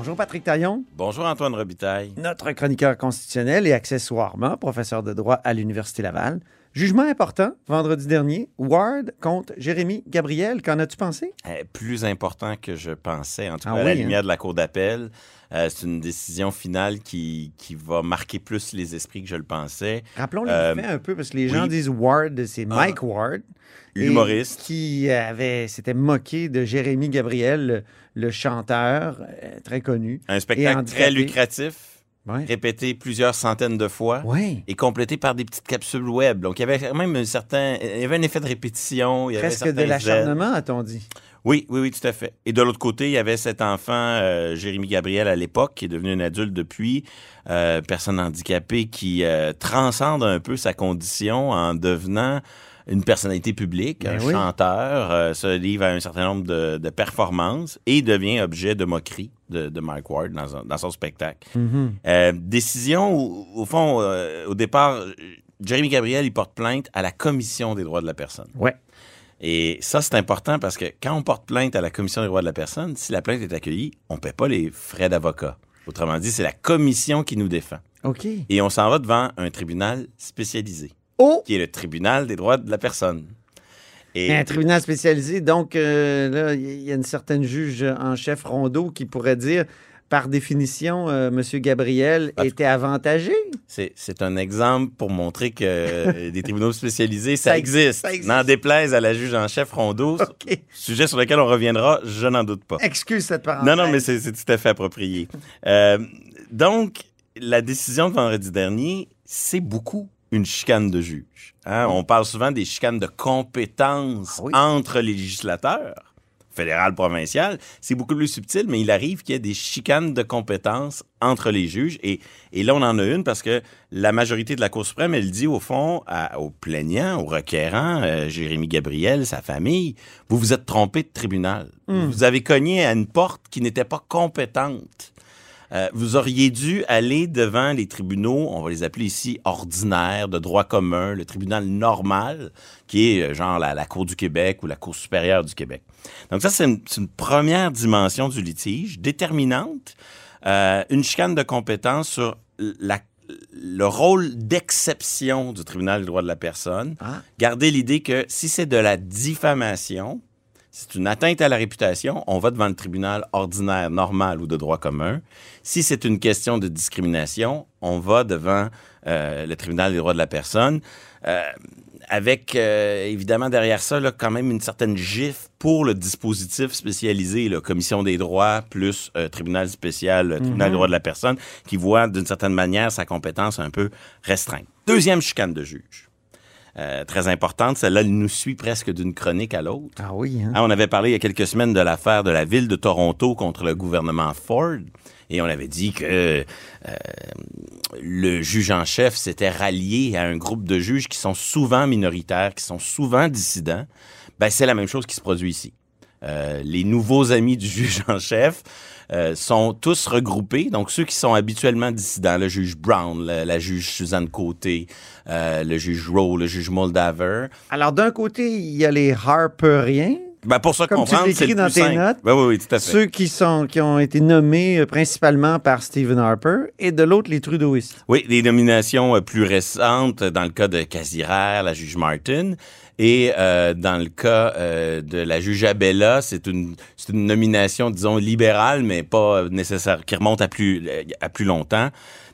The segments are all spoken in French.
Bonjour Patrick Taillon, Bonjour Antoine Robitaille. notre chroniqueur constitutionnel et accessoirement professeur de droit à l'Université Laval. Jugement important, vendredi dernier, Ward contre Jérémy Gabriel. Qu'en as-tu pensé? Euh, plus important que je pensais, en tout Ah cas à la hein? lumière de la Cour d'appel. Euh, c'est une décision finale qui, qui va marquer plus les esprits que je le pensais. Rappelons les Euh, faits un peu, parce que les gens oui. disent Ward, c'est Mike Ward. L'humoriste. Qui avait, s'était moqué de Jérémy Gabriel, le, le chanteur euh, très connu. Un spectacle très lucratif, Ouais. répété plusieurs centaines de fois. Ouais. Et complété par des petites capsules web. Donc, il y avait quand même un certain. Il y avait un effet de répétition. Il y avait Presque de l'acharnement, a-t-on dit? Oui, oui, oui, tout à fait. Et de l'autre côté, il y avait cet enfant, euh, Jérémy Gabriel à l'époque, qui est devenu un adulte depuis, euh, personne handicapée, qui euh, transcende un peu sa condition en devenant une personnalité publique, Ben un oui. chanteur, euh, se livre à un certain nombre de, de performances et devient objet de moquerie de, de Mike Ward dans, son spectacle. Mhm. Euh, décision, où, au fond, euh, au départ, Jérémy Gabriel, il porte plainte à la Commission des droits de la personne. Ouais. Et ça, c'est important parce que quand on porte plainte à la Commission des droits de la personne, si la plainte est accueillie, on ne paie pas les frais d'avocat. Autrement dit, c'est la commission qui nous défend. OK. Et on s'en va devant un tribunal spécialisé, Oh! qui est le tribunal des droits de la personne. Et Un tribunal spécialisé, donc euh, là, il y a une certaine juge en chef Rondeau qui pourrait dire, par définition, euh, M. Gabriel était avantagé. c'est un exemple pour montrer que euh, des tribunaux spécialisés, ça, Ça ex- existe. existe. N'en déplaise à la juge en chef Rondeau, sujet sur lequel on reviendra, je n'en doute pas. Excuse cette parenthèse. Non, non, mais c'est c'est tout à fait approprié. Donc, la décision de vendredi dernier, c'est beaucoup une chicane de juge. hein? On parle souvent des chicanes de compétences Ah oui. entre les législateurs, fédéral, provincial. C'est beaucoup plus subtil, mais il arrive qu'il y ait des chicanes de compétences entre les juges. Et, et là, on en a une parce que la majorité de la Cour suprême, elle dit au fond à- aux plaignants, aux requérants, euh, Jérémy Gabriel, sa famille, vous vous êtes trompé de tribunal. Vous avez cogné à une porte qui n'était pas compétente. Euh, vous auriez dû aller devant les tribunaux, on va les appeler ici ordinaires, de droit commun, le tribunal normal, qui est euh, genre la, la Cour du Québec ou la Cour supérieure du Québec. Donc ça, c'est une, une première dimension du litige, déterminante, euh, une chicane de compétence sur la- le rôle d'exception du tribunal des droits de la personne. Ah. Gardez l'idée que si c'est de la diffamation, c'est une atteinte à la réputation, on va devant le tribunal ordinaire, normal ou de droit commun. Si c'est une question de discrimination, on va devant euh, le tribunal des droits de la personne. Euh, avec euh, évidemment derrière ça là, quand même une certaine gifle pour le dispositif spécialisé, la commission des droits plus euh, tribunal spécial, euh, tribunal des droits de la personne, qui voit d'une certaine manière sa compétence un peu restreinte. Deuxième chicane de juge. Euh, très importante, celle-là, elle nous suit presque d'une chronique à l'autre. Ah oui, hein? Hein, on avait parlé il y a quelques semaines de l'affaire de la ville de Toronto contre le gouvernement Ford. Et on avait dit que euh, le juge en chef s'était rallié à un groupe de juges qui sont souvent minoritaires, qui sont souvent dissidents. Ben, c'est la même chose qui se produit ici. Euh, les nouveaux amis du juge en chef euh, sont tous regroupés. Donc, ceux qui sont habituellement dissidents, le juge Brown, la, la juge Suzanne Côté, euh, le juge Rowe, le juge Moldaver, Alors, d'un côté, il y a les Harperiens, Ben pour ça Comme tu comprendre, c'est dans plus tes simple. notes, Ben oui, oui, tout à fait. ceux qui, sont, qui ont été nommés euh, principalement par Stephen Harper, et de l'autre, les Trudeauistes. Oui, des nominations euh, plus récentes dans le cas de Casiraire, la juge Martin, et euh, dans le cas euh, de la juge Abella, c'est une, c'est une nomination, disons, libérale, mais pas nécessaire, qui remonte à plus, à plus longtemps.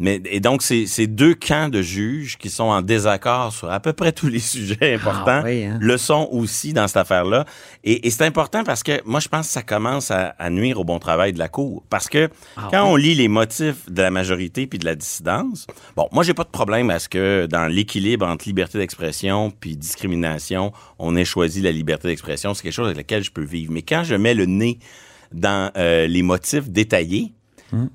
Mais, et donc, c'est deux camps de juges qui sont en désaccord sur à peu près tous les sujets importants. Ah oui, hein? Le sont aussi dans cette affaire-là. Et, et c'est important parce que moi, je pense que ça commence à, à nuire au bon travail de la Cour. Parce que Ah quand on lit les motifs de la majorité puis de la dissidence, bon, moi, j'ai pas de problème à ce que dans l'équilibre entre liberté d'expression puis discrimination, on ait choisi la liberté d'expression. C'est quelque chose avec lequel je peux vivre. Mais quand je mets le nez dans euh, les motifs détaillés,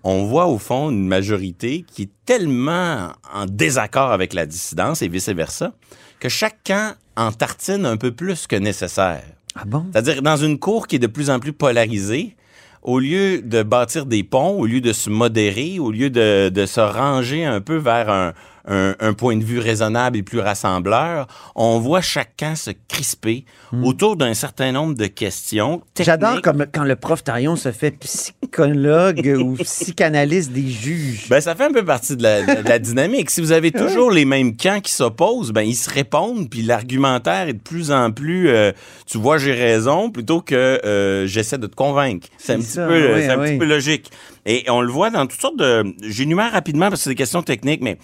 on voit au fond une majorité qui est tellement en désaccord avec la dissidence et vice-versa que chaque camp en tartine un peu plus que nécessaire. Ah bon? C'est-à-dire, dans une cour qui est de plus en plus polarisée, au lieu de bâtir des ponts, au lieu de se modérer, au lieu de, de se ranger un peu vers un, un, un point de vue raisonnable et plus rassembleur, on voit chacun se crisper autour d'un certain nombre de questions. J'adore comme quand le prof Tarion se fait psychologue ou psychanalyste des juges. Ben, ça fait un peu partie de la, de la dynamique. Si vous avez toujours les mêmes camps qui s'opposent, ben, ils se répondent, puis l'argumentaire est de plus en plus, euh, tu vois, j'ai raison, plutôt que euh, j'essaie de te convaincre. C'est un, C'est petit ça, peu, oui, c'est un oui. petit peu logique. Et on le voit dans toutes sortes de... J'énumère rapidement parce que c'est des questions techniques, mais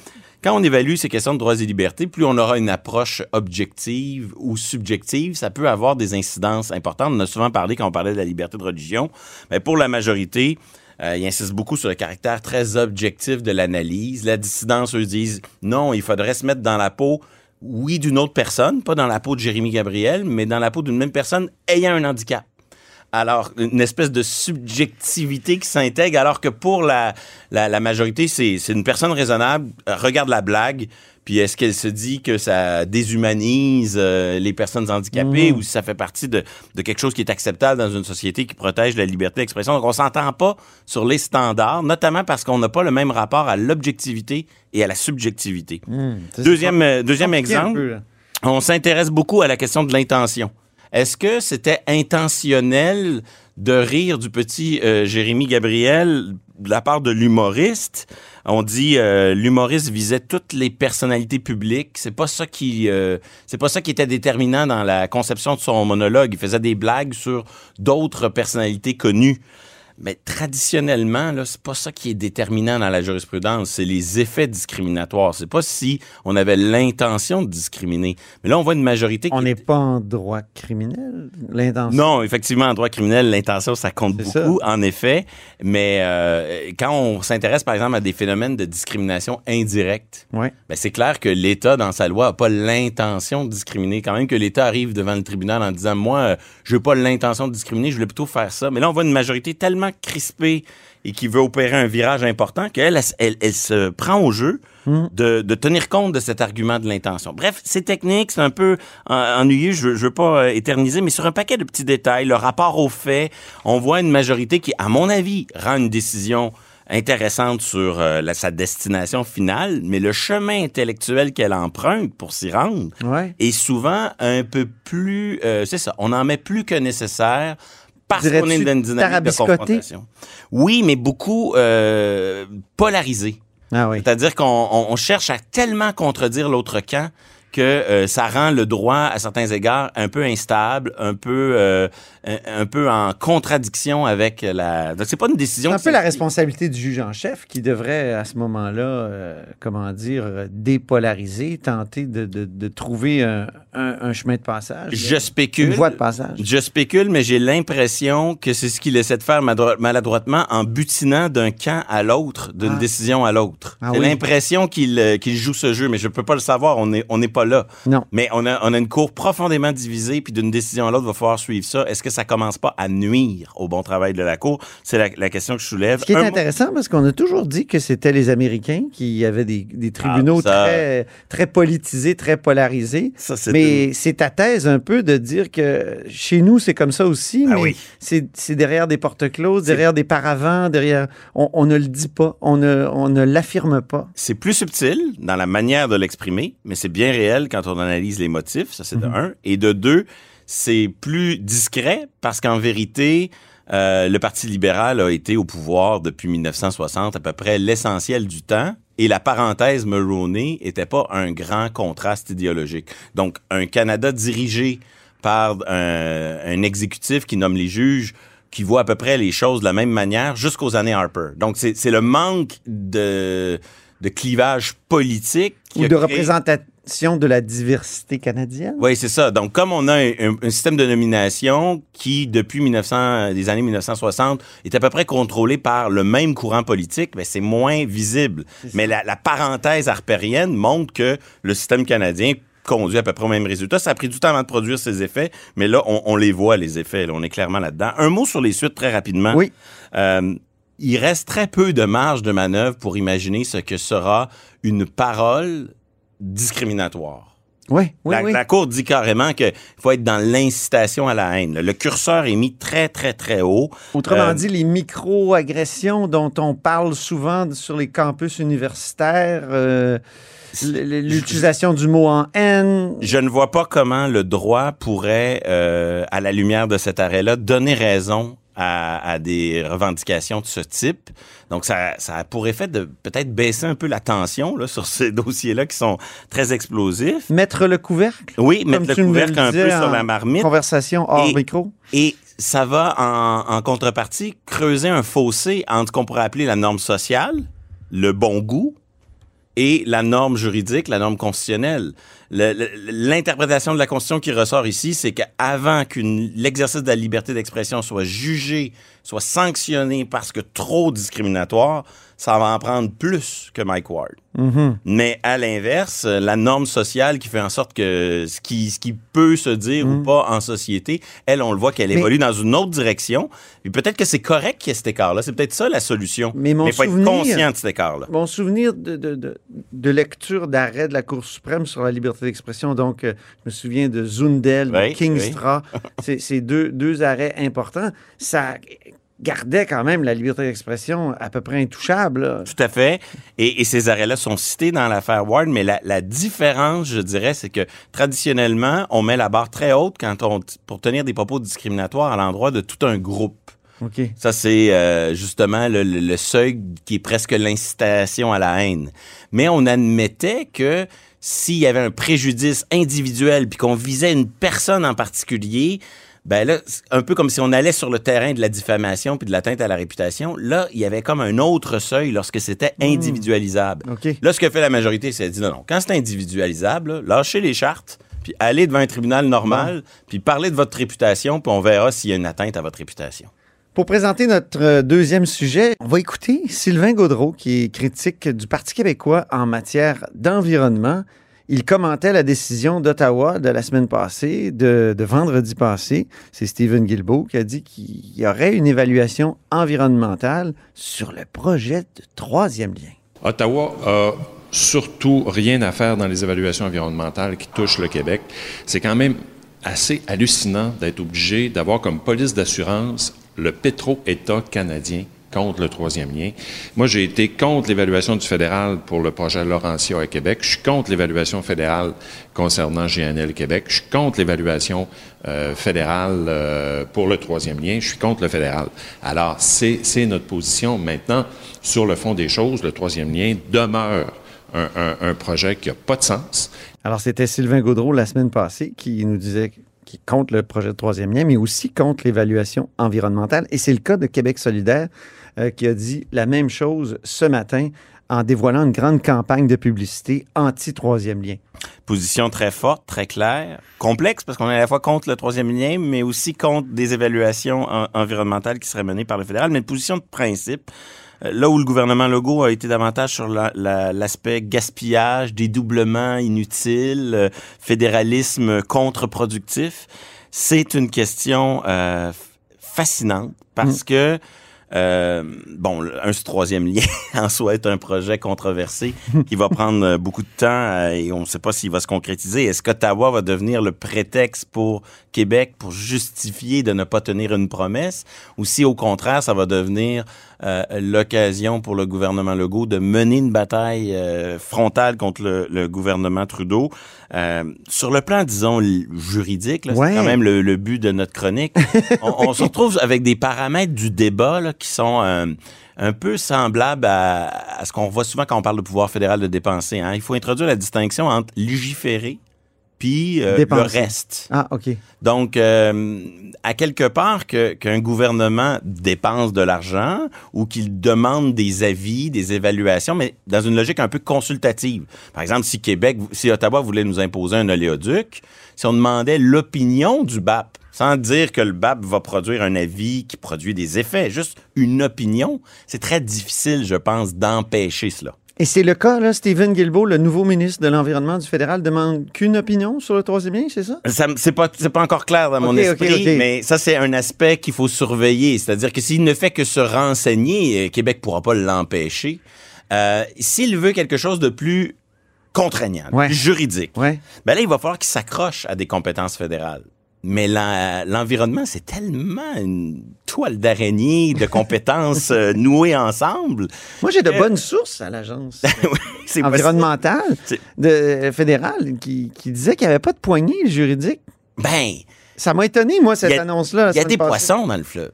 quand on évalue ces questions de droits et libertés, plus on aura une approche objective ou subjective, ça peut avoir des incidences importantes. On a souvent parlé quand on parlait de la liberté de religion. Mais pour la majorité, euh, ils insistent beaucoup sur le caractère très objectif de l'analyse. La dissidence, eux, disent non, il faudrait se mettre dans la peau, oui, d'une autre personne, pas dans la peau de Jérémy Gabriel, mais dans la peau d'une même personne ayant un handicap. Alors, une espèce de subjectivité qui s'intègre, alors que pour la, la, la majorité, c'est une personne raisonnable, euh, regarde la blague, puis est-ce qu'elle se dit que ça déshumanise euh, les personnes handicapées ou si ça fait partie de, de quelque chose qui est acceptable dans une société qui protège la liberté d'expression. Donc, on s'entend pas sur les standards, notamment parce qu'on n'a pas le même rapport à l'objectivité et à la subjectivité. Ça, Deuxième, euh, deuxième exemple, peu, on s'intéresse beaucoup à la question de l'intention. Est-ce que c'était intentionnel de rire du petit euh, Jérémy Gabriel de la part de l'humoriste? On dit euh, l'humoriste visait toutes les personnalités publiques. C'est pas ça qui euh, c'est pas ça qui était déterminant dans la conception de son monologue. Il faisait des blagues sur d'autres personnalités connues. Mais traditionnellement, là, c'est pas ça qui est déterminant dans la jurisprudence, c'est les effets discriminatoires. C'est pas si on avait l'intention de discriminer. Mais là, on voit une majorité On n'est pas en droit criminel, l'intention. non, effectivement, en droit criminel, l'intention, ça compte beaucoup, en effet. Mais euh, quand on s'intéresse, par exemple, à des phénomènes de discrimination indirecte, Ouais. ben, c'est clair que l'État, dans sa loi, n'a pas l'intention de discriminer. Quand même que l'État arrive devant le tribunal en disant, moi, euh, je veux pas l'intention de discriminer, je voulais plutôt faire ça. Mais là, on voit une majorité tellement crispée et qui veut opérer un virage important qu'elle, elle, elle- elle se prend au jeu de, de tenir compte de cet argument de l'intention. Bref, c'est technique, c'est un peu ennuyeux, je veux, je veux pas euh, éterniser, mais sur un paquet de petits détails, le rapport aux faits, on voit une majorité qui, à mon avis, rend une décision intéressante sur euh, la- sa destination finale, mais le chemin intellectuel qu'elle emprunte pour s'y rendre Ouais. est souvent un peu plus... euh, c'est ça, on en met plus que nécessaire parce qu'on est dans une dynamique de confrontation. Oui, mais beaucoup euh, polarisé. Ah oui. C'est-à-dire qu'on on- on cherche à tellement contredire l'autre camp que euh, ça rend le droit, à certains égards, un peu instable, un peu, euh, un, un peu en contradiction avec la... Donc, c'est pas une décision... C'est un peu la responsabilité du juge en chef qui devrait, à ce moment-là, euh, comment dire, dépolariser, tenter de, de- de trouver un, un- un chemin de passage. Je spécule. Une voie de passage. Je spécule, mais j'ai l'impression que c'est ce qu'il essaie de faire maladroitement en butinant d'un camp à l'autre, d'une Ah. décision à l'autre. Ah j'ai oui. l'impression qu'il euh, qu'il joue ce jeu, mais je peux pas le savoir. On n'est on n'est pas là. Non. Mais on a, on a une cour profondément divisée, puis d'une décision à l'autre, il va falloir suivre ça. Est-ce que ça commence pas à nuire au bon travail de la cour? C'est la, la question que je soulève. Ce qui est Un mot- intéressant, parce qu'on a toujours dit que c'était les Américains qui avaient des, des tribunaux Ah, ça- très, très politisés, très polarisés. Ça, Mais c'est ta thèse un peu de dire que chez nous, c'est comme ça aussi, Ah mais oui. c'est c'est derrière des portes closes, derrière des paravents, derrière... On, on ne le dit pas, on ne, on ne l'affirme pas. C'est plus subtil dans la manière de l'exprimer, mais c'est bien réel quand on analyse les motifs, ça c'est de un. Et de deux, c'est plus discret parce qu'en vérité, euh, le Parti libéral a été au pouvoir depuis 1960 à peu près l'essentiel du temps. Et la parenthèse Mulroney était pas un grand contraste idéologique. Donc, un Canada dirigé par un, un exécutif qui nomme les juges, qui voit à peu près les choses de la même manière jusqu'aux années Harper. Donc, c'est le manque de, de clivage politique qui Ou de créé- de la diversité canadienne? oui, c'est ça. Donc, comme on a un, un- un système de nomination qui, depuis 1900, les années 1960, est à peu près contrôlé par le même courant politique, ben, c'est moins visible. Mais la, la parenthèse harpérienne montre que le système canadien conduit à peu près au même résultat. Ça a pris du temps avant de produire ses effets, mais là, on, on les voit, les effets. là. on est clairement là-dedans. Un mot sur les suites très rapidement. Oui. Euh, il reste très peu de marge de manœuvre pour imaginer ce que sera une parole discriminatoire. Oui, oui, la, oui. la Cour dit carrément qu'il faut être dans l'incitation à la haine. Le curseur est mis très, très, très haut. Autrement Euh, dit, les micro-agressions dont on parle souvent sur les campus universitaires, euh, l'utilisation du mot en haine. Je ne vois pas comment le droit pourrait, euh, à la lumière de cet arrêt-là, donner raison à, à des revendications de ce type. Donc, ça, ça a pour effet de peut-être baisser un peu la tension là, sur ces dossiers-là qui sont très explosifs. Mettre le couvercle. Oui, mettre le couvercle un peu sur la marmite. Conversation hors Et- micro. Et ça va en, en contrepartie creuser un fossé entre ce qu'on pourrait appeler la norme sociale, le bon goût, et la norme juridique, la norme constitutionnelle. Le- le- L'interprétation de la Constitution qui ressort ici, c'est qu'avant que l'exercice de la liberté d'expression soit jugé, soit sanctionné parce que trop discriminatoire, ça va en prendre plus que Mike Ward. Mhm. Mais à l'inverse, euh, la norme sociale qui fait en sorte que ce qui, ce qui peut se dire ou pas en société, elle, on le voit qu'elle. Mais- évolue dans une autre direction. Puis peut-être que c'est correct qu'il y ait cet écart-là. C'est peut-être ça la solution. Mais mon il faut souvenir- être conscient de cet écart-là. Mon souvenir de, de, de, de lecture d'arrêt de la Cour suprême sur la liberté d'expression, donc euh, je me souviens de Zundel, de Oui, Kingstra, c'est c'est deux, deux arrêts importants. Ça gardait quand même la liberté d'expression à peu près intouchable. là. Tout à fait. Et, et ces arrêts-là sont cités dans l'affaire Ward, mais la, la différence, je dirais, c'est que traditionnellement, on met la barre très haute quand on, pour tenir des propos discriminatoires à l'endroit de tout un groupe. Ça, c'est euh, justement le, le- le seuil qui est presque l'incitation à la haine. Mais on admettait que s'il y avait un préjudice individuel puis qu'on visait une personne en particulier, ben là, c'est un peu comme si on allait sur le terrain de la diffamation puis de l'atteinte à la réputation. Là, il y avait comme un autre seuil lorsque c'était individualisable. OK. Là, ce que fait la majorité, c'est de dire non, non, quand c'est individualisable, là, lâchez les chartes, puis allez devant un tribunal normal, puis parlez de votre réputation, puis on verra s'il y a une atteinte à votre réputation. Pour présenter notre euh, deuxième sujet, on va écouter Sylvain Gaudreau, qui est critique du Parti québécois en matière d'environnement. Il commentait la décision d'Ottawa de la semaine passée, de, vendredi passé. C'est Stephen Guilbeault qui a dit qu'il y aurait une évaluation environnementale sur le projet de troisième lien. Ottawa a surtout rien à faire dans les évaluations environnementales qui touchent le Québec. C'est quand même assez hallucinant d'être obligé d'avoir comme police d'assurance le pétro-État canadien contre le troisième lien. Moi, j'ai été contre l'évaluation du fédéral pour le projet Laurentia à Québec. Je suis contre l'évaluation fédérale concernant GNL Québec. Je suis contre l'évaluation euh, fédérale euh, pour le troisième lien. Je suis contre le fédéral. Alors, c'est notre position. Maintenant, sur le fond des choses, le troisième lien demeure un, projet qui n'a pas de sens. Alors, c'était Sylvain Gaudreau la semaine passée qui nous disait est contre le projet de troisième lien, mais aussi contre l'évaluation environnementale. Et c'est le cas de Québec solidaire qui a dit la même chose ce matin en dévoilant une grande campagne de publicité anti-troisième lien. Position très forte, très claire, complexe parce qu'on est à la fois contre le troisième lien, mais aussi contre des évaluations en- environnementales qui seraient menées par le fédéral, mais une position de principe. Euh, Là où le gouvernement Legault a été davantage sur la- la- l'aspect gaspillage, dédoublement inutile, euh, fédéralisme contre-productif, c'est une question euh, fascinante parce que euh, bon, un troisième lien en soi est un projet controversé qui va prendre euh, beaucoup de temps euh, et on ne sait pas s'il va se concrétiser. Est-ce qu'Ottawa va devenir le prétexte pour Québec pour justifier de ne pas tenir une promesse ou si au contraire ça va devenir euh, l'occasion pour le gouvernement Legault de mener une bataille euh, frontale contre le, le gouvernement Trudeau. Euh, sur le plan, disons, juridique, là, Ouais. c'est quand même le, le but de notre chronique. on, on se retrouve avec des paramètres du débat là, qui sont euh, un peu semblables à, à ce qu'on voit souvent quand on parle de pouvoir fédéral de dépenser. hein. Il faut introduire la distinction entre légiférer puis euh, le reste. Ah, OK. Donc, euh, à quelque part qu'un gouvernement dépense de l'argent ou qu'il demande des avis, des évaluations, mais dans une logique un peu consultative. Par exemple, si Québec, si Ottawa voulait nous imposer un oléoduc, si on demandait l'opinion du BAP, sans dire que le BAP va produire un avis qui produit des effets, juste une opinion, c'est très difficile, je pense, d'empêcher cela. Et c'est le cas, là, Stephen Guilbeault, le nouveau ministre de l'Environnement du fédéral, demande qu'une opinion sur le troisième lien, c'est ça? Ça c'est pas encore clair dans mon esprit, mais ça c'est un aspect qu'il faut surveiller. C'est-à-dire que s'il ne fait que se renseigner, euh, Québec pourra pas l'empêcher. Euh, s'il veut quelque chose de plus contraignant, de Ouais. plus juridique, Ouais. ben là il va falloir qu'il s'accroche à des compétences fédérales. Mais l'en- l'environnement, c'est tellement une toile d'araignée de compétences euh, nouées ensemble. Moi, j'ai de Euh, bonnes sources à l'agence Oui, environnementale de, euh, fédérale qui, qui disait qu'il n'y avait pas de poignée juridique. Ben, Ça m'a étonné, moi, cette Il y a- annonce-là. il y a des passée. poissons dans le fleuve.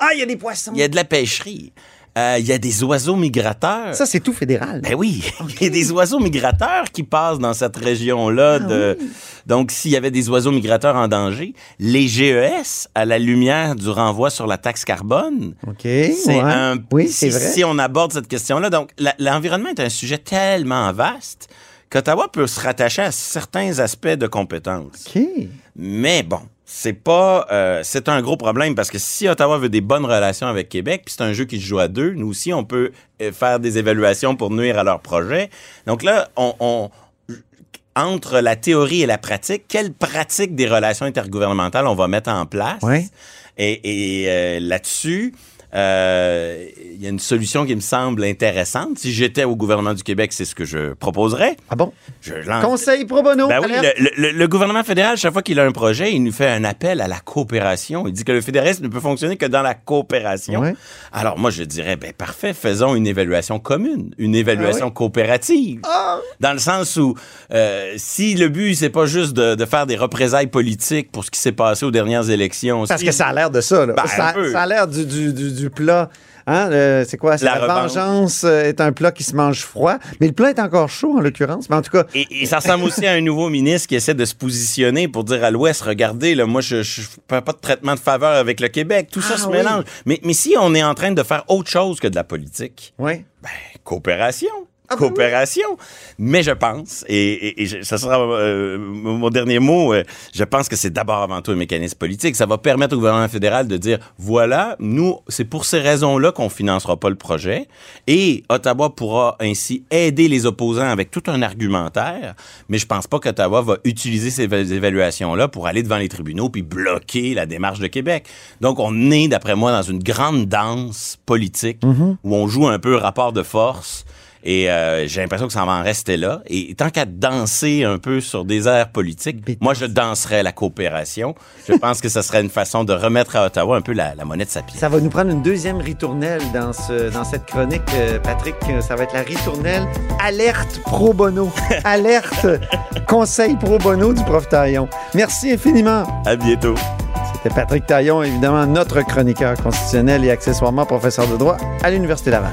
Ah, il y a des poissons. Il y a de la pêcherie. Euh, il y a des oiseaux migrateurs. Ça, c'est tout fédéral. Ben oui, il y a des oiseaux migrateurs qui passent dans cette région-là. Ah de... Donc, s'il y avait des oiseaux migrateurs en danger, les GES, à la lumière du renvoi sur la taxe carbone, c'est ouais. un... Oui, si, c'est vrai. si on aborde cette question-là, donc l'environnement est un sujet tellement vaste qu'Ottawa peut se rattacher à certains aspects de compétences. OK. Mais bon, c'est pas, euh, c'est un gros problème parce que si Ottawa veut des bonnes relations avec Québec, puis c'est un jeu qui se joue à deux, nous aussi on peut euh, faire des évaluations pour nuire à leur projet. Donc là, on, on- entre la théorie et la pratique, quelle pratique des relations intergouvernementales on va mettre en place? Ouais. Et, et, euh, là-dessus. Euh, Il y a une solution qui me semble intéressante. Si j'étais au gouvernement du Québec, c'est ce que je proposerais. Ah bon? Je lance- Conseil pro bono. ben oui, le, le- le gouvernement fédéral, chaque fois qu'il a un projet, il nous fait un appel à la coopération. Il dit que le fédéralisme ne peut fonctionner que dans la coopération. Alors moi, je dirais, ben parfait, faisons une évaluation commune, une évaluation Ah oui? coopérative. Dans le sens où, euh, si le but, c'est pas juste de, de faire des représailles politiques pour ce qui s'est passé aux dernières élections. Parce si- que ça a l'air de ça. Là. Ben, ça, a l'air du, du, du, du plat. Hein, euh, c'est quoi? La vengeance euh, est un plat qui se mange froid. Mais le plat est encore chaud, en l'occurrence. Mais en tout cas, Et, et ça ressemble aussi à un nouveau ministre qui essaie de se positionner pour dire à l'Ouest, regardez, là, moi, je je fais pas de traitement de faveur avec le Québec. Tout ça Ah se oui. mélange. Mais, mais si on est en train de faire autre chose que de la politique, ouais. ben, coopération. Ah, ben coopération. Mais je pense, et, et, et je- ça sera euh, mon dernier mot, euh, je pense que c'est d'abord avant tout un mécanisme politique. Ça va permettre au gouvernement fédéral de dire, voilà, nous, c'est pour ces raisons-là qu'on financera pas le projet. Et Ottawa pourra ainsi aider les opposants avec tout un argumentaire. Mais je pense pas qu'Ottawa va utiliser ces éva- évaluations-là pour aller devant les tribunaux puis bloquer la démarche de Québec. Donc, on est, d'après moi, dans une grande danse politique où on joue un peu rapport de force. Et euh, j'ai l'impression que ça va en rester là. Et tant qu'à danser un peu sur des airs politiques, moi, je danserais la coopération. Je pense que ce serait une façon de remettre à Ottawa un peu la, la monnaie de sa pièce. Ça va nous prendre une deuxième ritournelle dans, ce, dans cette chronique, euh, Patrick. Ça va être la ritournelle Alerte pro bono. Alerte Conseil pro bono du prof Taillon. Merci infiniment. À bientôt. C'était Patrick Taillon, évidemment notre chroniqueur constitutionnel et accessoirement professeur de droit à l'Université Laval.